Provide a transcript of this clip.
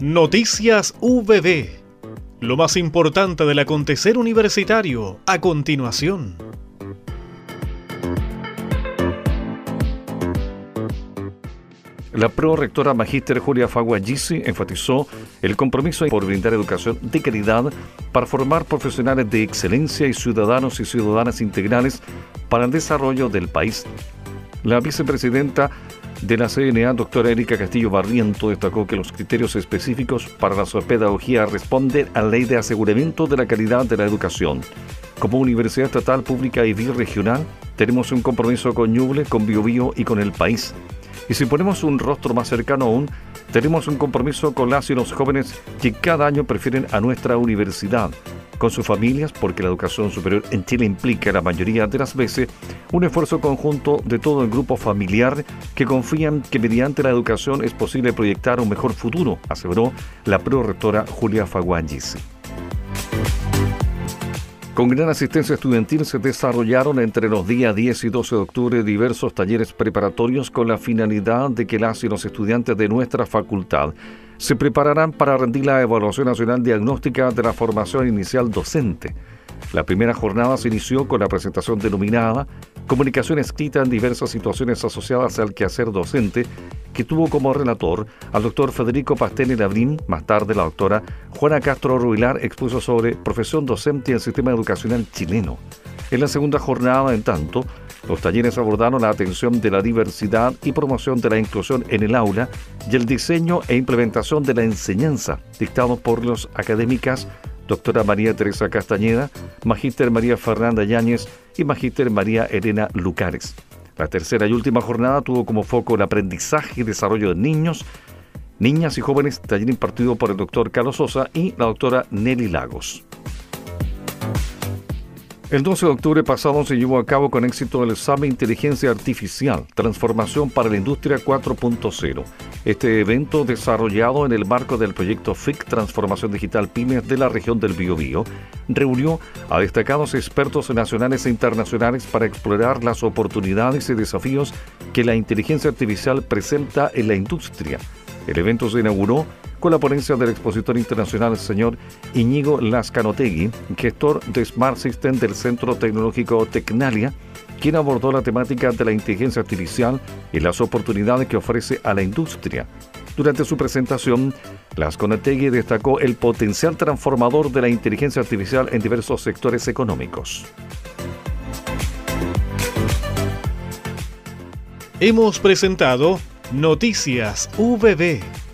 Noticias VB. Lo más importante del acontecer universitario a continuación. La prorectora magíster Julia Faguagisi enfatizó el compromiso por brindar educación de calidad para formar profesionales de excelencia y ciudadanos y ciudadanas integrales para el desarrollo del país. La vicepresidenta de la CNA, doctora Erika Castillo Barriento, destacó que los criterios específicos para la pedagogía responden a la ley de aseguramiento de la calidad de la educación. Como universidad estatal, pública y birregional, tenemos un compromiso con Ñuble, con Biobío y con el país. Y si ponemos un rostro más cercano aún, tenemos un compromiso con las y los jóvenes que cada año prefieren a nuestra universidad, con sus familias, porque la educación superior en Chile implica la mayoría de las veces un esfuerzo conjunto de todo el grupo familiar que confían que mediante la educación es posible proyectar un mejor futuro, aseguró la prorectora Julia Faguangis. Con gran asistencia estudiantil se desarrollaron entre los días 10 y 12 de octubre diversos talleres preparatorios con la finalidad de que las y los estudiantes de nuestra facultad se prepararán para rendir la Evaluación Nacional Diagnóstica de la Formación Inicial Docente. La primera jornada se inició con la presentación denominada Comunicación escrita en diversas situaciones asociadas al quehacer docente, que tuvo como relator al doctor Federico Pastene Labrín. Más tarde, la doctora Juana Castro Ruilar expuso sobre profesión docente en el sistema educacional chileno. En la segunda jornada, en tanto, los talleres abordaron la atención de la diversidad y promoción de la inclusión en el aula y el diseño e implementación de la enseñanza, dictados por los académicas doctora María Teresa Castañeda, magíster María Fernanda Yáñez y magíster María Elena Lucares. La tercera y última jornada tuvo como foco el aprendizaje y desarrollo de niños, niñas y jóvenes, taller impartido por el doctor Carlos Sosa y la doctora Nelly Lagos. El 12 de octubre pasado se llevó a cabo con éxito el examen Inteligencia Artificial, Transformación para la Industria 4.0. Este evento, desarrollado en el marco del proyecto FIC Transformación Digital Pymes de la región del Biobío, reunió a destacados expertos nacionales e internacionales para explorar las oportunidades y desafíos que la inteligencia artificial presenta en la industria. El evento se inauguró con la ponencia del expositor internacional el señor Iñigo Lascanotegui, gestor de Smart System del Centro Tecnológico Tecnalia, quien abordó la temática de la inteligencia artificial y las oportunidades que ofrece a la industria. Durante su presentación, Lascanotegui destacó el potencial transformador de la inteligencia artificial en diversos sectores económicos. Hemos presentado Noticias VB